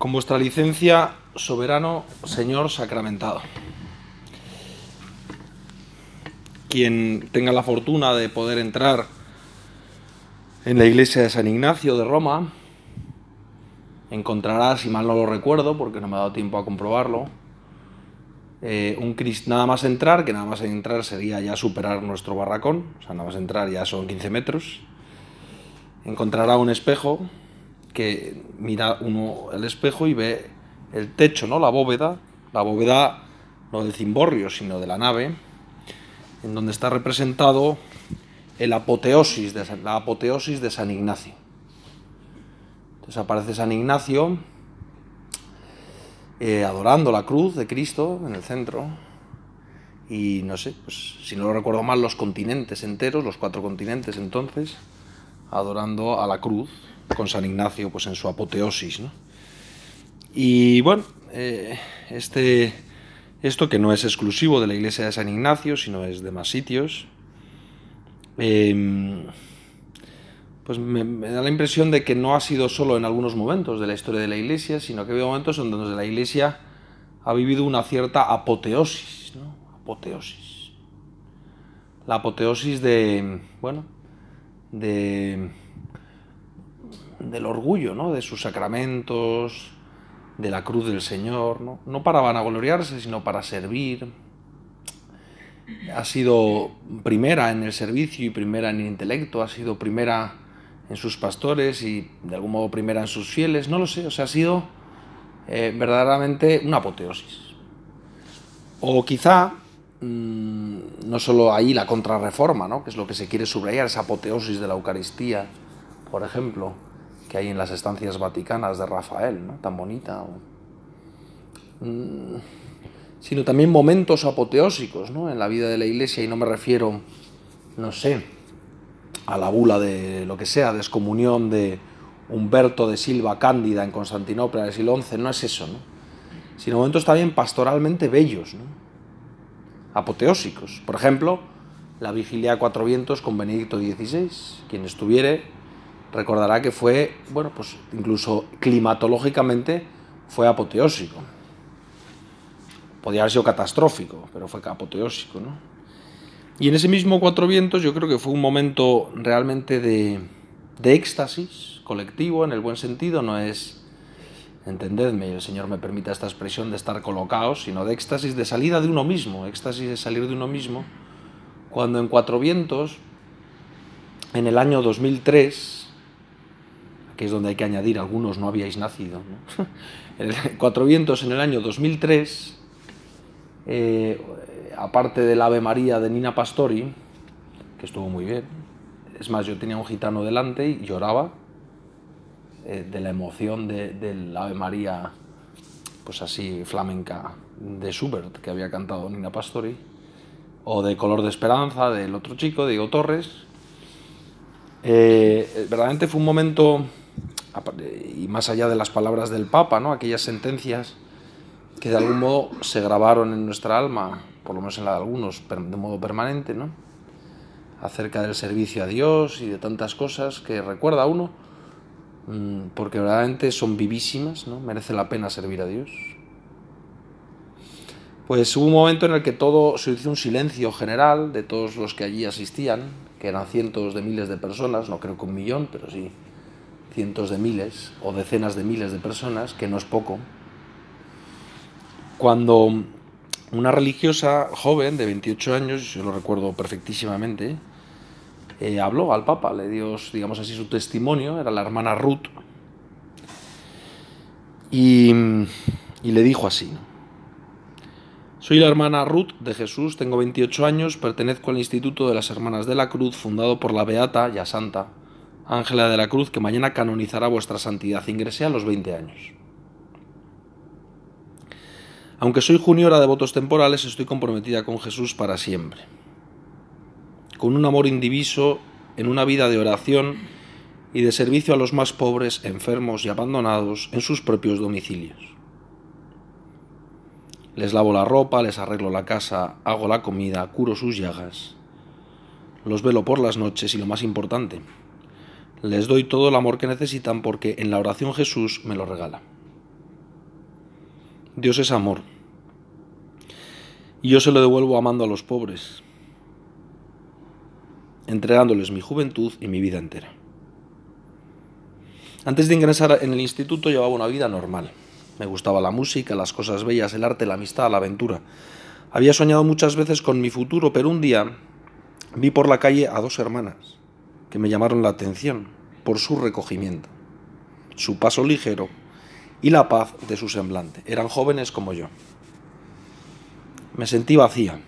Con vuestra licencia, soberano Señor sacramentado. Quien tenga la fortuna de poder entrar en la iglesia de San Ignacio de Roma, encontrará, si mal no lo recuerdo, porque no me ha dado tiempo a comprobarlo, eh, un nada más entrar, que nada más entrar sería ya superar nuestro barracón, o sea, nada más entrar ya son 15 metros, encontrará un espejo que mira uno el espejo y ve el techo, ¿no? La bóveda, la bóveda no del cimborrio, sino de la nave, en donde está representado el apoteosis de, la apoteosis de San Ignacio. Entonces aparece San Ignacio eh, adorando la cruz de Cristo en el centro y no sé, pues si no lo recuerdo mal, los continentes enteros, los cuatro continentes entonces, adorando a la cruz con San Ignacio pues en su apoteosis. ¿no? Y bueno, eh, este, esto que no es exclusivo de la iglesia de San Ignacio, sino es de más sitios, em, pues me, da la impresión de que no ha sido solo en algunos momentos de la historia de la iglesia, sino que ha habido momentos en donde la iglesia ha vivido una cierta apoteosis, ¿no? Apoteosis. La apoteosis de, bueno, de del orgullo, ¿no? de sus sacramentos, de la cruz del Señor, ¿no? no para vanagloriarse, sino para servir. Ha sido primera en el servicio y primera en el intelecto, ha sido primera en sus pastores y de algún modo primera en sus fieles, no lo sé, o sea, ha sido eh, verdaderamente una apoteosis. O quizá mmm, no solo ahí la contrarreforma, ¿no? que es lo que se quiere subrayar, esa apoteosis de la Eucaristía, por ejemplo, que hay en las estancias vaticanas de Rafael, ¿no? tan bonita. Mm, sino también momentos apoteósicos ¿no? en la vida de la Iglesia, y no me refiero, no sé, a la bula de lo que sea, descomunión de Humberto de Silva Cándida en Constantinopla del siglo XI, no es eso, ¿no? sino momentos también pastoralmente bellos, ¿no? apoteósicos. Por ejemplo, la vigilia a cuatro vientos con Benedicto XVI, quien estuviere recordará que fue, bueno, pues incluso climatológicamente fue apoteósico. Podría haber sido catastrófico, pero fue apoteósico, ¿no? Y en ese mismo Cuatro Vientos yo creo que fue un momento realmente de, de éxtasis colectivo, en el buen sentido, no es, entendedme, el Señor me permita esta expresión de estar colocados, sino de éxtasis de salida de uno mismo, éxtasis de salir de uno mismo, cuando en Cuatro Vientos, en el año 2003, que es donde hay que añadir, algunos no habíais nacido. Cuatro Vientos en el año 2003, eh, aparte del Ave María de Nina Pastori, que estuvo muy bien, es más, yo tenía un gitano delante y lloraba eh, de la emoción del Ave María, pues así flamenca, de Schubert, que había cantado Nina Pastori, o de Color de Esperanza, del otro chico, Diego Torres. Eh, verdaderamente fue un momento y más allá de las palabras del Papa, ¿no? aquellas sentencias que de algún modo se grabaron en nuestra alma, por lo menos en la de algunos, de modo permanente, ¿no? acerca del servicio a Dios y de tantas cosas que recuerda a uno, mm, porque verdaderamente son vivísimas, ¿no? merece la pena servir a Dios. Pues hubo un momento en el que todo se hizo un silencio general de todos los que allí asistían, que eran cientos de miles de personas, no creo que un millón, pero sí cientos de miles o decenas de miles de personas, que no es poco, cuando una religiosa joven de 28 años, yo lo recuerdo perfectísimamente, eh, habló al Papa, le dio, digamos así, su testimonio, era la hermana Ruth, y, y le dijo así, soy la hermana Ruth de Jesús, tengo 28 años, pertenezco al Instituto de las Hermanas de la Cruz, fundado por la Beata, ya santa, Ángela de la Cruz, que mañana canonizará vuestra santidad. Ingresé a los 20 años. Aunque soy juniora de votos temporales, estoy comprometida con Jesús para siempre. Con un amor indiviso, en una vida de oración y de servicio a los más pobres, enfermos y abandonados en sus propios domicilios. Les lavo la ropa, les arreglo la casa, hago la comida, curo sus llagas. Los velo por las noches y lo más importante, les doy todo el amor que necesitan porque en la oración Jesús me lo regala. Dios es amor. Y yo se lo devuelvo amando a los pobres, entregándoles mi juventud y mi vida entera. Antes de ingresar en el instituto llevaba una vida normal. Me gustaba la música, las cosas bellas, el arte, la amistad, la aventura. Había soñado muchas veces con mi futuro, pero un día vi por la calle a dos hermanas que me llamaron la atención por su recogimiento, su paso ligero y la paz de su semblante. Eran jóvenes como yo. Me sentí vacía.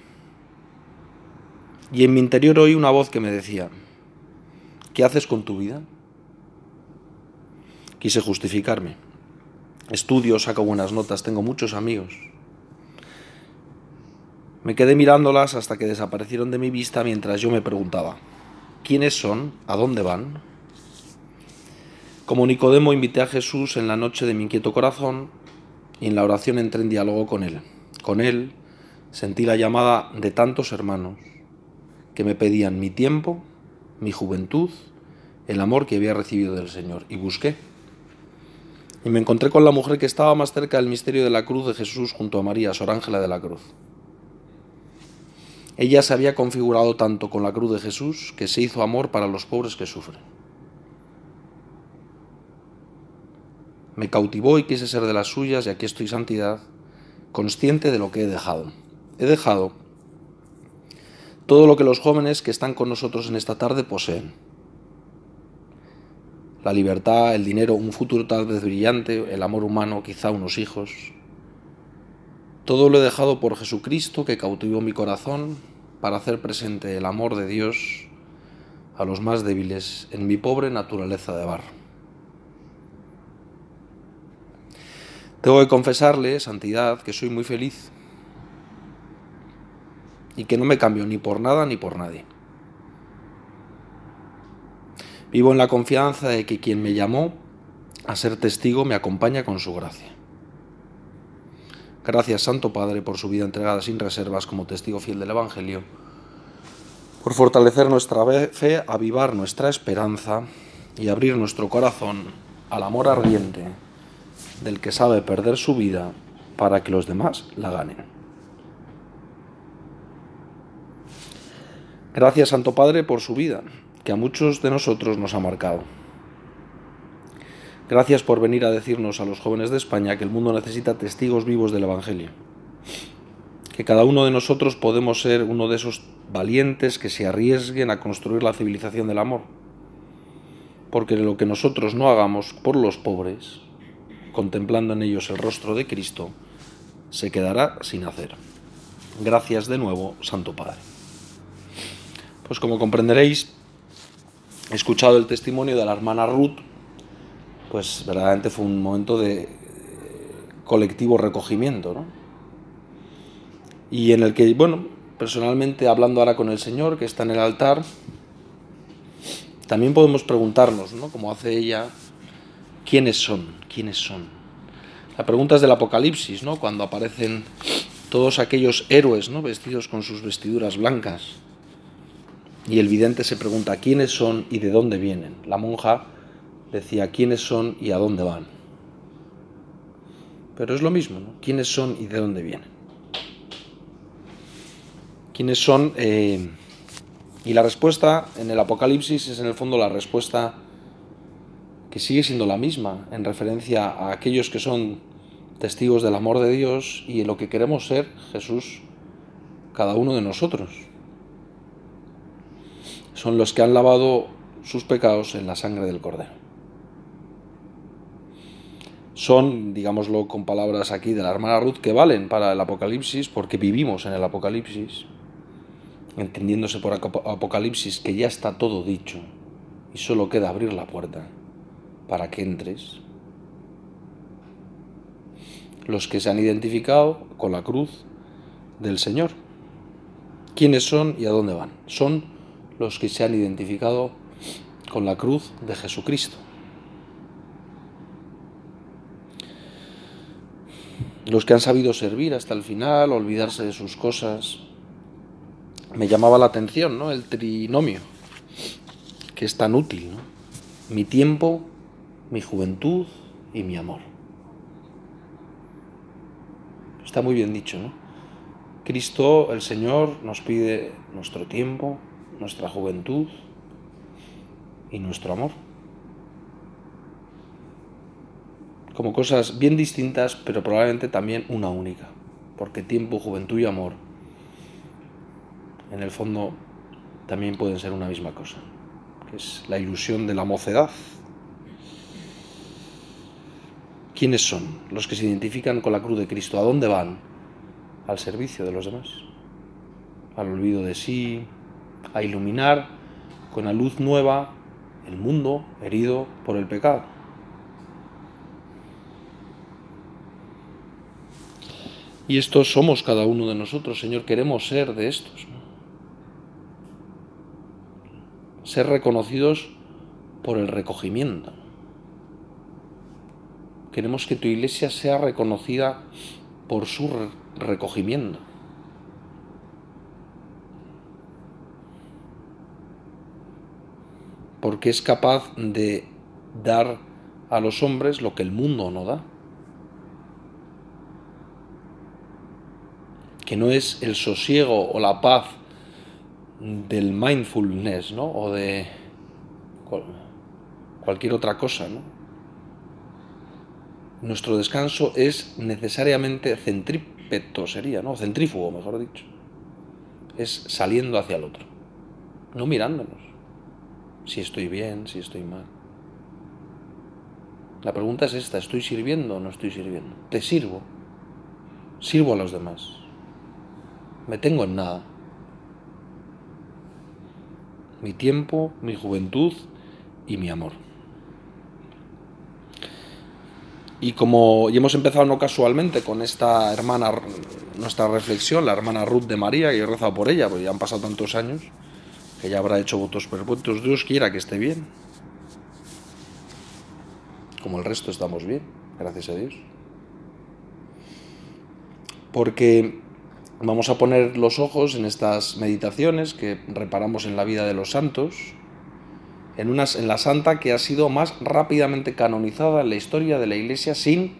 Y en mi interior oí una voz que me decía, ¿qué haces con tu vida? Quise justificarme. Estudio, saco buenas notas, tengo muchos amigos. Me quedé mirándolas hasta que desaparecieron de mi vista mientras yo me preguntaba, ¿quiénes son? ¿A dónde van? Como Nicodemo invité a Jesús en la noche de mi inquieto corazón y en la oración entré en diálogo con él. Con él sentí la llamada de tantos hermanos que me pedían mi tiempo, mi juventud, el amor que había recibido del Señor. Y busqué. Y me encontré con la mujer que estaba más cerca del misterio de la cruz de Jesús junto a María, Sor Ángela de la Cruz. Ella se había configurado tanto con la cruz de Jesús que se hizo amor para los pobres que sufren. Me cautivó y quise ser de las suyas y aquí estoy santidad, consciente de lo que he dejado. He dejado todo lo que los jóvenes que están con nosotros en esta tarde poseen. La libertad, el dinero, un futuro tal vez brillante, el amor humano, quizá unos hijos. Todo lo he dejado por Jesucristo que cautivó mi corazón para hacer presente el amor de Dios a los más débiles en mi pobre naturaleza de barro. Tengo que confesarle, Santidad, que soy muy feliz y que no me cambio ni por nada ni por nadie. Vivo en la confianza de que quien me llamó a ser testigo me acompaña con su gracia. Gracias, Santo Padre, por su vida entregada sin reservas como testigo fiel del Evangelio, por fortalecer nuestra fe, avivar nuestra esperanza y abrir nuestro corazón al amor ardiente del que sabe perder su vida para que los demás la ganen. Gracias Santo Padre por su vida, que a muchos de nosotros nos ha marcado. Gracias por venir a decirnos a los jóvenes de España que el mundo necesita testigos vivos del Evangelio. Que cada uno de nosotros podemos ser uno de esos valientes que se arriesguen a construir la civilización del amor. Porque lo que nosotros no hagamos por los pobres, contemplando en ellos el rostro de Cristo, se quedará sin hacer. Gracias de nuevo, Santo Padre. Pues como comprenderéis, he escuchado el testimonio de la hermana Ruth, pues verdaderamente fue un momento de colectivo recogimiento, ¿no? Y en el que, bueno, personalmente hablando ahora con el Señor que está en el altar, también podemos preguntarnos, ¿no? Como hace ella, ¿quiénes son? quiénes son. La pregunta es del Apocalipsis, ¿no? Cuando aparecen todos aquellos héroes, ¿no? Vestidos con sus vestiduras blancas. Y el vidente se pregunta quiénes son y de dónde vienen. La monja decía quiénes son y a dónde van. Pero es lo mismo, ¿no? ¿Quiénes son y de dónde vienen? ¿Quiénes son? Eh, y la respuesta en el Apocalipsis es en el fondo la respuesta que sigue siendo la misma en referencia a aquellos que son testigos del amor de Dios y en lo que queremos ser Jesús, cada uno de nosotros. Son los que han lavado sus pecados en la sangre del Cordero. Son, digámoslo con palabras aquí de la hermana Ruth, que valen para el Apocalipsis porque vivimos en el Apocalipsis, entendiéndose por Apocalipsis que ya está todo dicho y solo queda abrir la puerta para que entres. Los que se han identificado con la cruz del Señor. ¿Quiénes son y a dónde van? Son los que se han identificado con la cruz de Jesucristo. Los que han sabido servir hasta el final, olvidarse de sus cosas. Me llamaba la atención, ¿no? El trinomio, que es tan útil, ¿no? Mi tiempo, mi juventud y mi amor. Está muy bien dicho, ¿no? Cristo, el Señor, nos pide nuestro tiempo, nuestra juventud y nuestro amor. Como cosas bien distintas, pero probablemente también una única. Porque tiempo, juventud y amor, en el fondo, también pueden ser una misma cosa. Que es la ilusión de la mocedad. ¿Quiénes son los que se identifican con la cruz de Cristo? ¿A dónde van? Al servicio de los demás. Al olvido de sí, a iluminar con la luz nueva el mundo herido por el pecado. Y estos somos cada uno de nosotros, Señor, queremos ser de estos. Ser reconocidos por el recogimiento. Queremos que tu iglesia sea reconocida por su recogimiento. Porque es capaz de dar a los hombres lo que el mundo no da. Que no es el sosiego o la paz del mindfulness, ¿no? O de cualquier otra cosa, ¿no? Nuestro descanso es necesariamente centrípeto, sería, ¿no? Centrífugo, mejor dicho. Es saliendo hacia el otro, no mirándonos. Si estoy bien, si estoy mal. La pregunta es esta, ¿estoy sirviendo o no estoy sirviendo? ¿Te sirvo? ¿Sirvo a los demás? Me tengo en nada. Mi tiempo, mi juventud y mi amor. Y como y hemos empezado no casualmente con esta hermana, nuestra reflexión, la hermana Ruth de María, que he rezado por ella, porque ya han pasado tantos años, que ya habrá hecho votos perpetuos, Dios quiera que esté bien. Como el resto estamos bien, gracias a Dios. Porque Vamos a poner los ojos en estas meditaciones que reparamos en la vida de los santos, en, unas, en la santa que ha sido más rápidamente canonizada en la historia de la Iglesia sin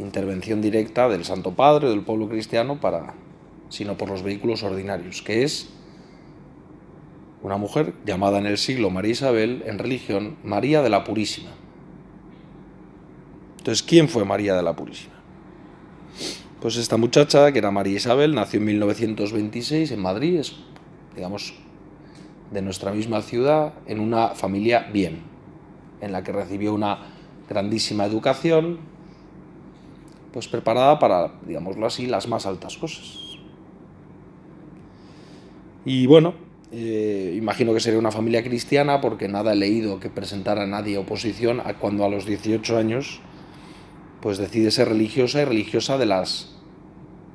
intervención directa del Santo Padre o del pueblo cristiano, para, sino por los vehículos ordinarios, que es una mujer llamada en el siglo María Isabel, en religión María de la Purísima. Entonces, ¿quién fue María de la Purísima? Pues esta muchacha, que era María Isabel, nació en 1926 en Madrid, es, digamos, de nuestra misma ciudad, en una familia bien, en la que recibió una grandísima educación, pues preparada para, digámoslo así, las más altas cosas. Y bueno, eh, imagino que sería una familia cristiana porque nada he leído que presentara a nadie oposición a cuando a los 18 años pues decide ser religiosa y religiosa de las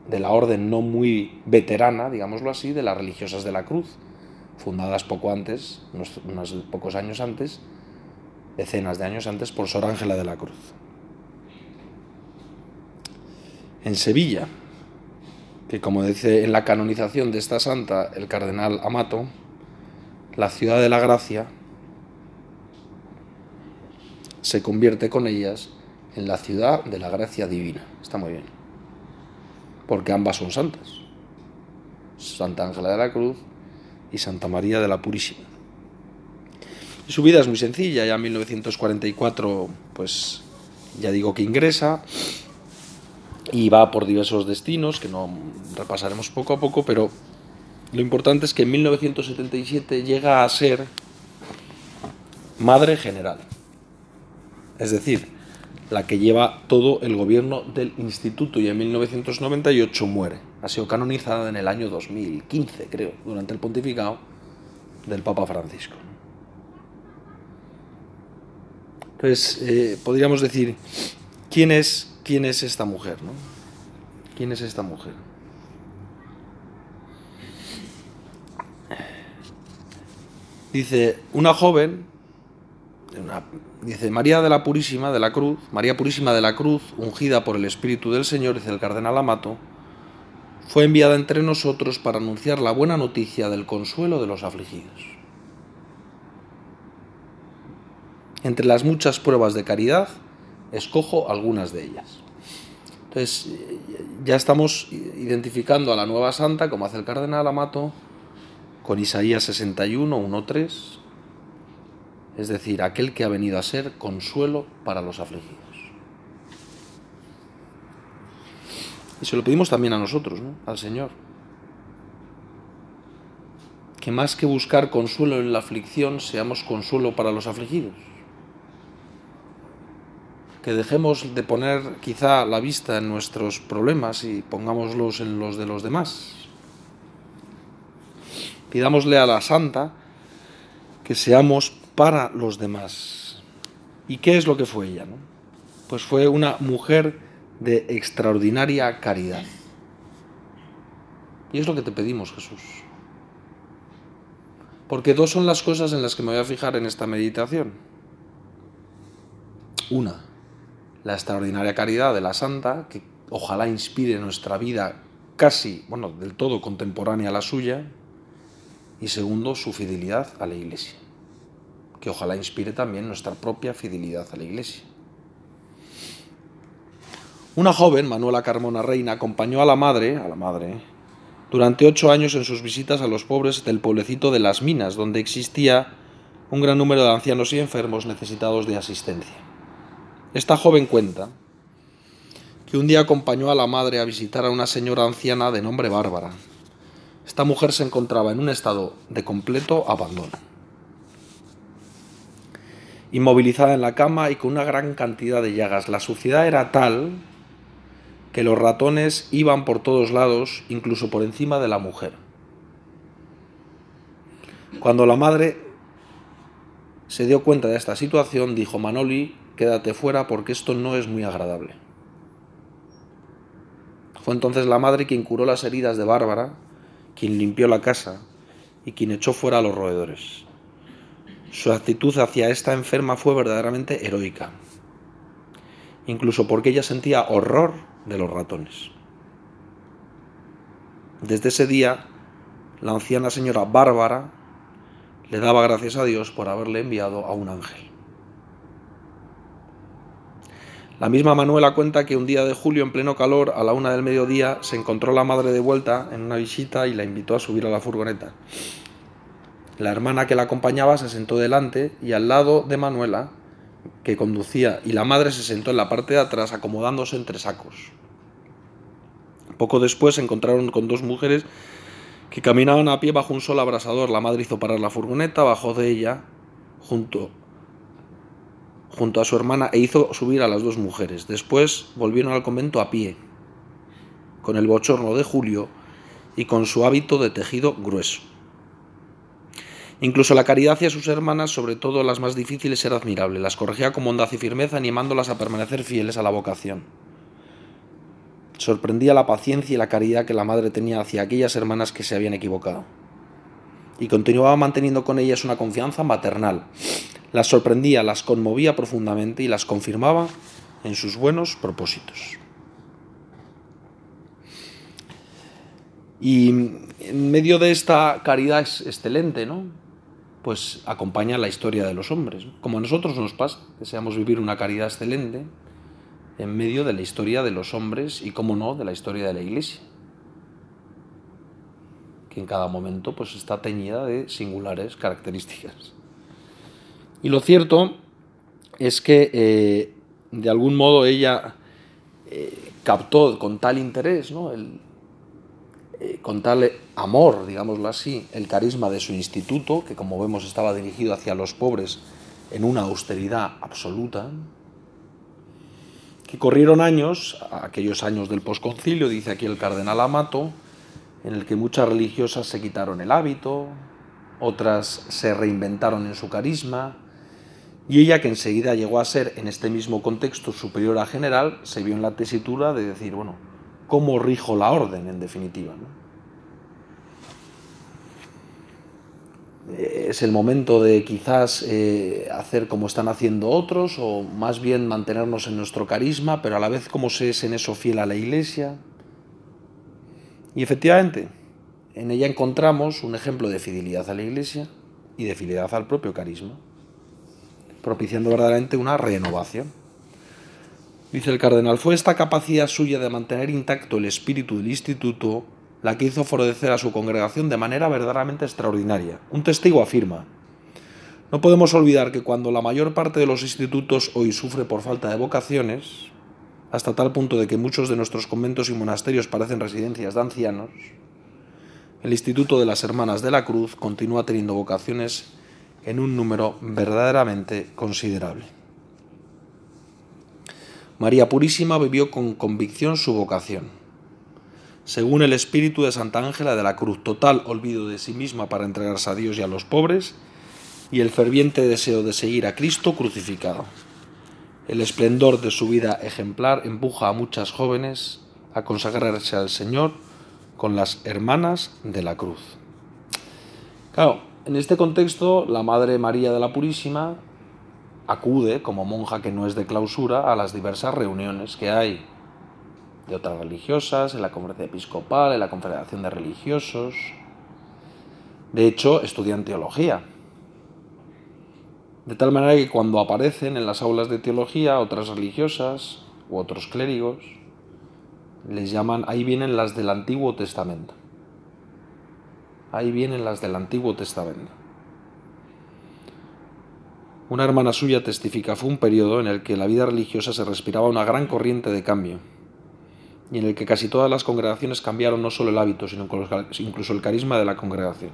de la orden no muy veterana, digámoslo así, de las religiosas de la cruz, fundadas poco antes, unos, pocos años antes, decenas de años antes, por Sor Ángela de la Cruz. En Sevilla, que como dice en la canonización de esta santa el cardenal Amato, la ciudad de la gracia se convierte con ellas en la ciudad de la gracia divina. Está muy bien. Porque ambas son santas. Santa Ángela de la Cruz y Santa María de la Purísima. su vida es muy sencilla, ya en 1944, pues ya digo que ingresa y va por diversos destinos que no repasaremos poco a poco, pero lo importante es que en 1977 llega a ser madre general. Es decir, la que lleva todo el gobierno del instituto y en 1998 muere. Ha sido canonizada en el año 2015, creo, durante el pontificado del Papa Francisco. Entonces, eh, podríamos decir, ¿quién es, ¿quién es esta mujer? No? ¿Quién es esta mujer? Dice, una joven dice María de la Purísima de la Cruz, María Purísima de la Cruz, ungida por el Espíritu del Señor, dice el cardenal Amato, fue enviada entre nosotros para anunciar la buena noticia del consuelo de los afligidos. Entre las muchas pruebas de caridad, escojo algunas de ellas. Entonces, ya estamos identificando a la nueva santa, como hace el cardenal Amato, con Isaías 61, 1, 3, es decir, aquel que ha venido a ser consuelo para los afligidos. Y se lo pedimos también a nosotros, ¿no? al Señor. Que más que buscar consuelo en la aflicción, seamos consuelo para los afligidos. Que dejemos de poner quizá la vista en nuestros problemas y pongámoslos en los de los demás. Pidámosle a la Santa que seamos para los demás. ¿Y qué es lo que fue ella? No? Pues fue una mujer de extraordinaria caridad. Y es lo que te pedimos, Jesús. Porque dos son las cosas en las que me voy a fijar en esta meditación. Una, la extraordinaria caridad de la Santa, que ojalá inspire nuestra vida casi, bueno, del todo contemporánea a la suya. Y segundo, su fidelidad a la Iglesia, que ojalá inspire también nuestra propia fidelidad a la Iglesia. Una joven, Manuela Carmona Reina, acompañó a la madre, a la madre, durante ocho años en sus visitas a los pobres del pueblecito de Las Minas, donde existía un gran número de ancianos y enfermos necesitados de asistencia. Esta joven cuenta que un día acompañó a la madre a visitar a una señora anciana de nombre Bárbara. Esta mujer se encontraba en un estado de completo abandono. Inmovilizada en la cama y con una gran cantidad de llagas. La suciedad era tal que los ratones iban por todos lados, incluso por encima de la mujer. Cuando la madre se dio cuenta de esta situación, dijo, Manoli, quédate fuera porque esto no es muy agradable. Fue entonces la madre quien curó las heridas de Bárbara, quien limpió la casa y quien echó fuera a los roedores. Su actitud hacia esta enferma fue verdaderamente heroica, incluso porque ella sentía horror de los ratones. Desde ese día, la anciana señora Bárbara le daba gracias a Dios por haberle enviado a un ángel. La misma Manuela cuenta que un día de julio en pleno calor, a la una del mediodía, se encontró la madre de vuelta en una visita y la invitó a subir a la furgoneta. La hermana que la acompañaba se sentó delante y al lado de Manuela que conducía y la madre se sentó en la parte de atrás acomodándose entre sacos. Poco después se encontraron con dos mujeres que caminaban a pie bajo un sol abrasador. La madre hizo parar la furgoneta, bajó de ella junto, junto a su hermana e hizo subir a las dos mujeres. Después volvieron al convento a pie, con el bochorno de Julio y con su hábito de tejido grueso. Incluso la caridad hacia sus hermanas, sobre todo las más difíciles, era admirable. Las corregía con bondad y firmeza, animándolas a permanecer fieles a la vocación. Sorprendía la paciencia y la caridad que la madre tenía hacia aquellas hermanas que se habían equivocado. Y continuaba manteniendo con ellas una confianza maternal. Las sorprendía, las conmovía profundamente y las confirmaba en sus buenos propósitos. Y en medio de esta caridad excelente, ¿no? Pues acompaña la historia de los hombres. Como a nosotros nos pasa, deseamos vivir una caridad excelente en medio de la historia de los hombres y, como no, de la historia de la Iglesia, que en cada momento pues, está teñida de singulares características. Y lo cierto es que, eh, de algún modo, ella eh, captó con tal interés ¿no? el, eh, con tal amor, digámoslo así, el carisma de su instituto, que como vemos estaba dirigido hacia los pobres en una austeridad absoluta, que corrieron años, aquellos años del posconcilio, dice aquí el cardenal Amato, en el que muchas religiosas se quitaron el hábito, otras se reinventaron en su carisma, y ella, que enseguida llegó a ser en este mismo contexto superior a general, se vio en la tesitura de decir, bueno, cómo rijo la orden, en definitiva. Es el momento de quizás eh, hacer como están haciendo otros, o más bien mantenernos en nuestro carisma, pero a la vez como se es en eso fiel a la Iglesia. Y efectivamente, en ella encontramos un ejemplo de fidelidad a la Iglesia y de fidelidad al propio carisma, propiciando verdaderamente una renovación. Dice el cardenal, fue esta capacidad suya de mantener intacto el espíritu del instituto la que hizo florecer a su congregación de manera verdaderamente extraordinaria. Un testigo afirma, no podemos olvidar que cuando la mayor parte de los institutos hoy sufre por falta de vocaciones, hasta tal punto de que muchos de nuestros conventos y monasterios parecen residencias de ancianos, el Instituto de las Hermanas de la Cruz continúa teniendo vocaciones en un número verdaderamente considerable. María Purísima vivió con convicción su vocación. Según el espíritu de Santa Ángela de la Cruz, total olvido de sí misma para entregarse a Dios y a los pobres, y el ferviente deseo de seguir a Cristo crucificado. El esplendor de su vida ejemplar empuja a muchas jóvenes a consagrarse al Señor con las hermanas de la cruz. Claro, en este contexto, la Madre María de la Purísima acude, como monja que no es de clausura, a las diversas reuniones que hay de otras religiosas, en la conferencia episcopal, en la confederación de religiosos. De hecho, estudian teología. De tal manera que cuando aparecen en las aulas de teología otras religiosas u otros clérigos, les llaman, ahí vienen las del Antiguo Testamento. Ahí vienen las del Antiguo Testamento. Una hermana suya testifica, fue un periodo en el que la vida religiosa se respiraba una gran corriente de cambio y en el que casi todas las congregaciones cambiaron no solo el hábito, sino incluso el carisma de la congregación.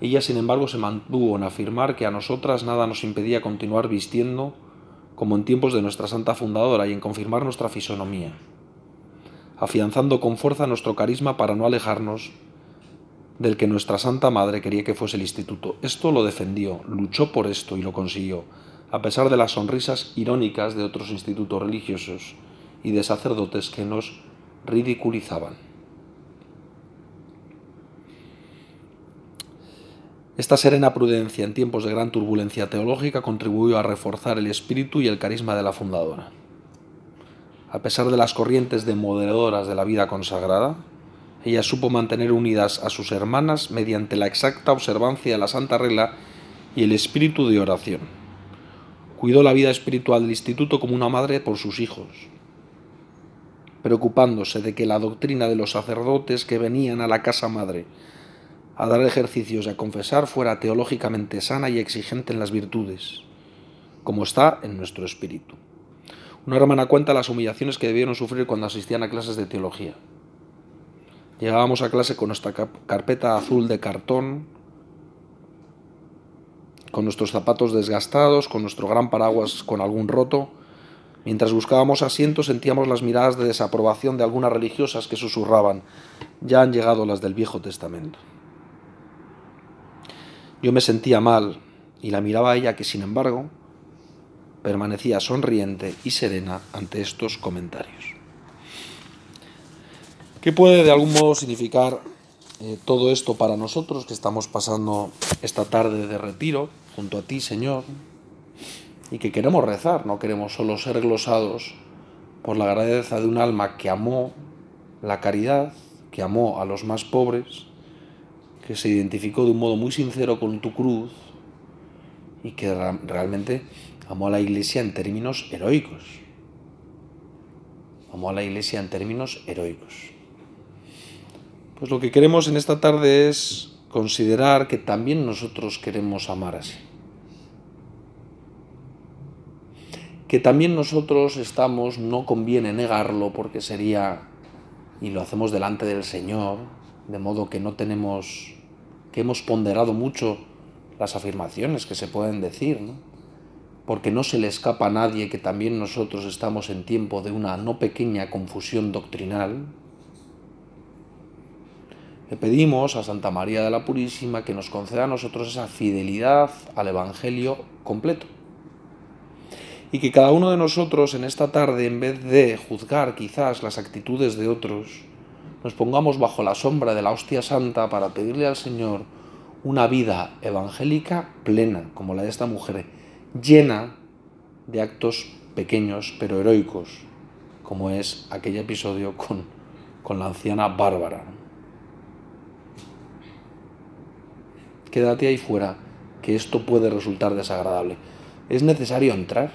Ella, sin embargo, se mantuvo en afirmar que a nosotras nada nos impedía continuar vistiendo como en tiempos de nuestra santa fundadora y en confirmar nuestra fisonomía, afianzando con fuerza nuestro carisma para no alejarnos del que nuestra Santa Madre quería que fuese el instituto. Esto lo defendió, luchó por esto y lo consiguió, a pesar de las sonrisas irónicas de otros institutos religiosos y de sacerdotes que nos ridiculizaban. Esta serena prudencia en tiempos de gran turbulencia teológica contribuyó a reforzar el espíritu y el carisma de la fundadora. A pesar de las corrientes demoderadoras de la vida consagrada, ella supo mantener unidas a sus hermanas mediante la exacta observancia de la santa regla y el espíritu de oración. Cuidó la vida espiritual del instituto como una madre por sus hijos, preocupándose de que la doctrina de los sacerdotes que venían a la casa madre a dar ejercicios y a confesar fuera teológicamente sana y exigente en las virtudes, como está en nuestro espíritu. Una hermana cuenta las humillaciones que debieron sufrir cuando asistían a clases de teología. Llegábamos a clase con nuestra carpeta azul de cartón, con nuestros zapatos desgastados, con nuestro gran paraguas con algún roto. Mientras buscábamos asientos sentíamos las miradas de desaprobación de algunas religiosas que susurraban, ya han llegado las del Viejo Testamento. Yo me sentía mal y la miraba a ella que, sin embargo, permanecía sonriente y serena ante estos comentarios. ¿Qué puede de algún modo significar eh, todo esto para nosotros que estamos pasando esta tarde de retiro junto a ti, Señor? Y que queremos rezar, no queremos solo ser glosados por la grandeza de un alma que amó la caridad, que amó a los más pobres, que se identificó de un modo muy sincero con tu cruz y que realmente amó a la iglesia en términos heroicos. Amó a la iglesia en términos heroicos. Pues lo que queremos en esta tarde es considerar que también nosotros queremos amar así. Que también nosotros estamos, no conviene negarlo porque sería, y lo hacemos delante del Señor, de modo que no tenemos que hemos ponderado mucho las afirmaciones que se pueden decir, porque no se le escapa a nadie que también nosotros estamos en tiempo de una no pequeña confusión doctrinal. Le pedimos a Santa María de la Purísima que nos conceda a nosotros esa fidelidad al Evangelio completo. Y que cada uno de nosotros en esta tarde, en vez de juzgar quizás las actitudes de otros, nos pongamos bajo la sombra de la hostia santa para pedirle al Señor una vida evangélica plena, como la de esta mujer, llena de actos pequeños pero heroicos, como es aquel episodio con, con la anciana Bárbara. Quédate ahí fuera, que esto puede resultar desagradable. Es necesario entrar.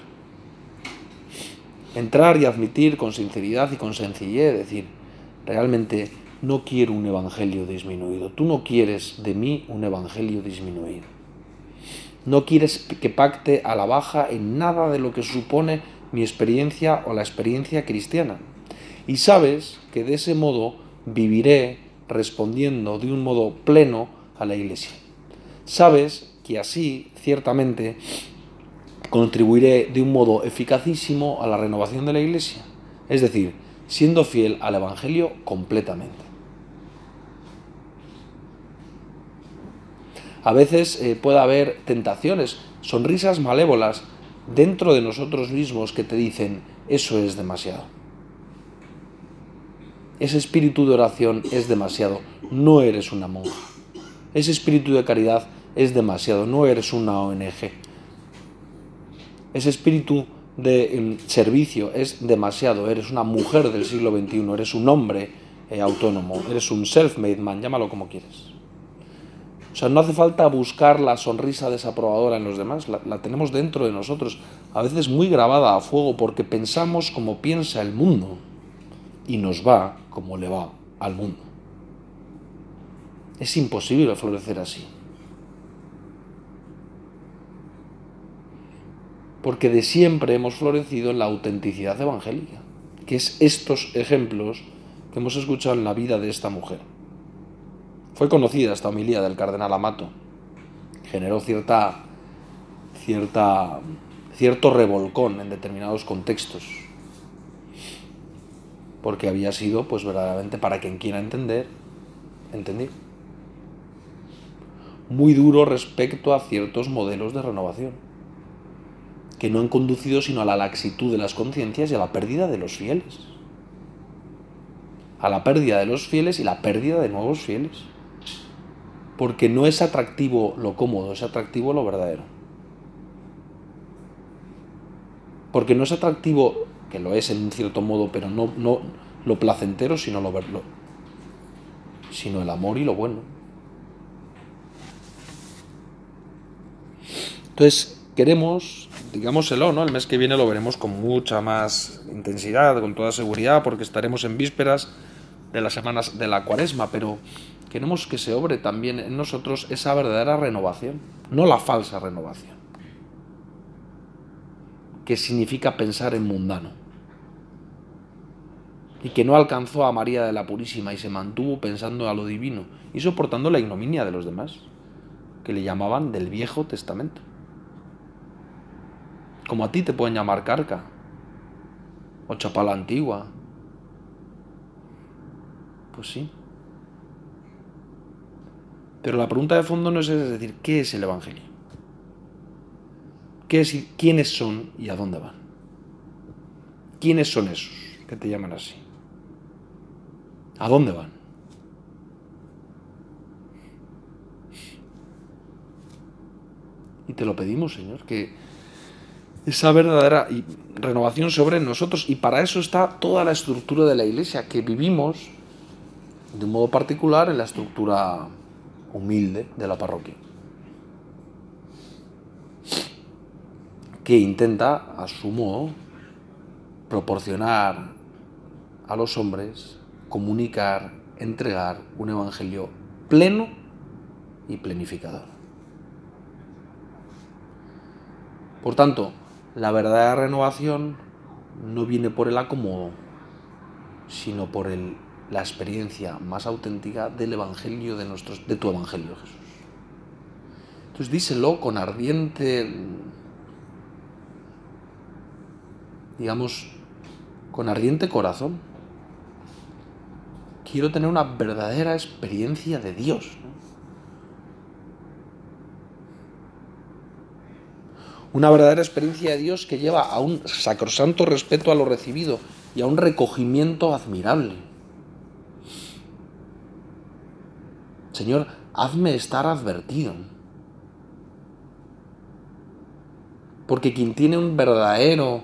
entrar y admitir con sinceridad y con sencillez, decir, realmente no quiero un evangelio disminuido. Tú no quieres de mí un evangelio disminuido. No quieres que pacte a la baja en nada de lo que supone mi experiencia o la experiencia cristiana. Y sabes que de ese modo viviré respondiendo de un modo pleno a la Iglesia. Sabes que así, ciertamente, contribuiré de un modo eficacísimo a la renovación de la Iglesia, es decir, siendo fiel al Evangelio completamente. A veces eh, puede haber tentaciones, sonrisas malévolas dentro de nosotros mismos que te dicen, eso es demasiado. Ese espíritu de oración es demasiado, no eres una monja. Ese espíritu de caridad es demasiado, no eres una ONG. Ese espíritu de servicio es demasiado, eres una mujer del siglo XXI, eres un hombre eh, autónomo, eres un self-made man, llámalo como quieres. O sea, no hace falta buscar la sonrisa desaprobadora en los demás, la, tenemos dentro de nosotros, a veces muy grabada a fuego porque pensamos como piensa el mundo y nos va como le va al mundo. Es imposible florecer así. Porque de siempre hemos florecido en la autenticidad evangélica, que es estos ejemplos que hemos escuchado en la vida de esta mujer. Fue conocida esta homilía del cardenal Amato. Generó cierta, cierta, cierto revolcón en determinados contextos. Porque había sido, pues verdaderamente, para quien quiera entender, entender. Muy duro respecto a ciertos modelos de renovación, que no han conducido sino a la laxitud de las conciencias y a la pérdida de los fieles. A la pérdida de los fieles y la pérdida de nuevos fieles porque no es atractivo lo cómodo, es atractivo lo verdadero. Porque no es atractivo, que lo es en un cierto modo, pero no, no lo placentero, sino lo verlo, sino el amor y lo bueno. Entonces, queremos, digámoselo, ¿no? El mes que viene lo veremos con mucha más intensidad, con toda seguridad, porque estaremos en vísperas de las semanas de la cuaresma, pero queremos que se obre también en nosotros esa verdadera renovación, no la falsa renovación, que significa pensar en mundano, y que no alcanzó a María de la Purísima y se mantuvo pensando a lo divino y soportando la ignominia de los demás, que le llamaban del Viejo Testamento. Como a ti te pueden llamar carca, o chapala antigua. Pues sí. Pero la pregunta de fondo no es, es decir, ¿qué es el Evangelio? ¿Qué es, ¿Quiénes son y a dónde van? ¿Quiénes son esos que te llaman así? ¿A dónde van? Y te lo pedimos, Señor, que esa verdadera renovación sobre nosotros, y para eso está toda la estructura de la Iglesia, que vivimos de un modo particular en la estructura humilde de la parroquia. Que intenta, a su modo, proporcionar a los hombres, comunicar, entregar un evangelio pleno y plenificador. Por tanto, la verdadera renovación no viene por el acomodo, sino por el la experiencia más auténtica del Evangelio de, nuestros, de tu Evangelio, Jesús. Entonces díselo con ardiente, digamos, con ardiente corazón. Quiero tener una verdadera experiencia de Dios. Una verdadera experiencia de Dios que lleva a un sacrosanto respeto a lo recibido y a un recogimiento admirable. Señor, hazme estar advertido. Porque quien tiene un verdadero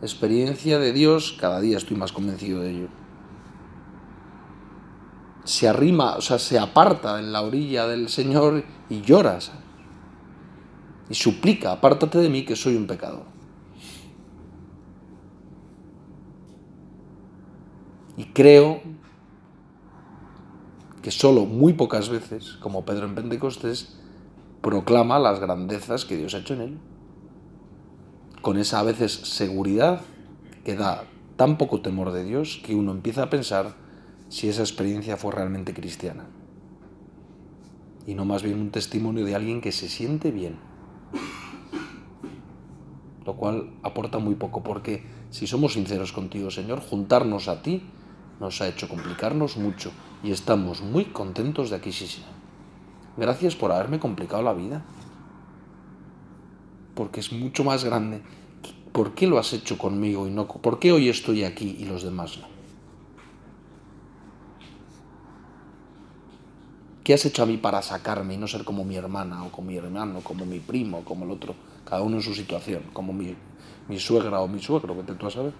experiencia de Dios, cada día estoy más convencido de ello, se arrima, o sea, se aparta en la orilla del Señor y llora. Y suplica, apártate de mí que soy un pecador. Y creo que solo muy pocas veces, como Pedro en Pentecostés, proclama las grandezas que Dios ha hecho en él. Con esa a veces seguridad que da tan poco temor de Dios que uno empieza a pensar si esa experiencia fue realmente cristiana. Y no más bien un testimonio de alguien que se siente bien. Lo cual aporta muy poco, porque si somos sinceros contigo, Señor, juntarnos a ti nos ha hecho complicarnos mucho y estamos muy contentos de aquí, sí, sí. Gracias por haberme complicado la vida. Porque es mucho más grande. ¿Por qué lo has hecho conmigo y no? ¿Por qué hoy estoy aquí y los demás no? ¿Qué has hecho a mí para sacarme y no ser como mi hermana o como mi hermano, como mi primo, como el otro? Cada uno en su situación, como mi, suegra o mi suegro, que te tú a saber.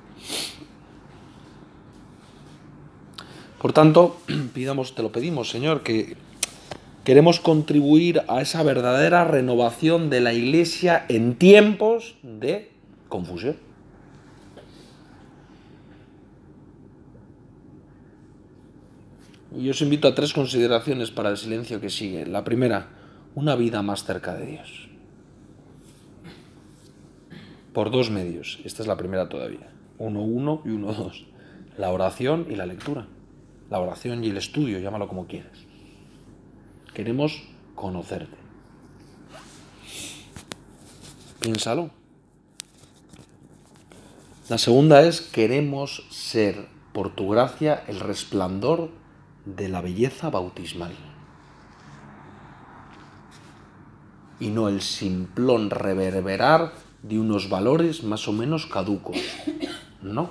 Por tanto, pidamos, te lo pedimos, Señor, que queremos contribuir a esa verdadera renovación de la Iglesia en tiempos de confusión. Y os invito a tres consideraciones para el silencio que sigue. La primera, una vida más cerca de Dios. Por dos medios. Esta es la primera todavía. Uno, uno y uno, dos. La oración y la lectura la oración y el estudio, llámalo como quieras. Queremos conocerte. Piénsalo. La segunda es, queremos ser, por tu gracia, el resplandor de la belleza bautismal. Y no el simplón reverberar de unos valores más o menos caducos. No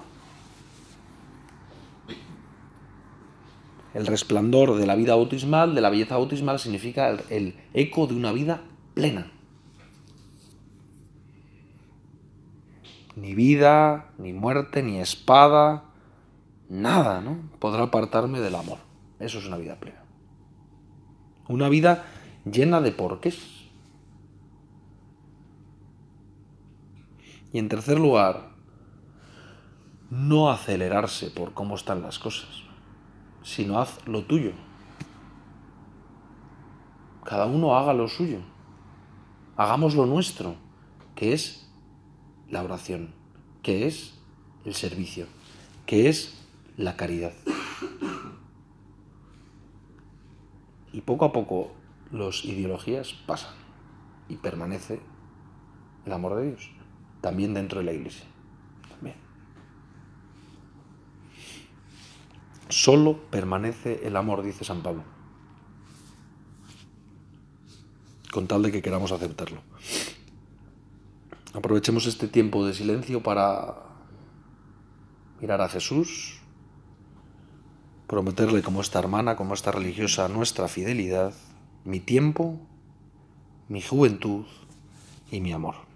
El resplandor de la vida bautismal, de la belleza bautismal, significa el, eco de una vida plena. Ni vida, ni muerte, ni espada, nada, ¿no? Podrá apartarme del amor. Eso es una vida plena. Una vida llena de porqués. Y en tercer lugar, no acelerarse por cómo están las cosas sino haz lo tuyo. Cada uno haga lo suyo. Hagamos lo nuestro, que es la oración, que es el servicio, que es la caridad. Y poco a poco las ideologías pasan y permanece el amor de Dios, también dentro de la iglesia. Solo permanece el amor, dice San Pablo. Con tal de que queramos aceptarlo. Aprovechemos este tiempo de silencio para mirar a Jesús, prometerle como esta hermana, como esta religiosa, nuestra fidelidad, mi tiempo, mi juventud y mi amor.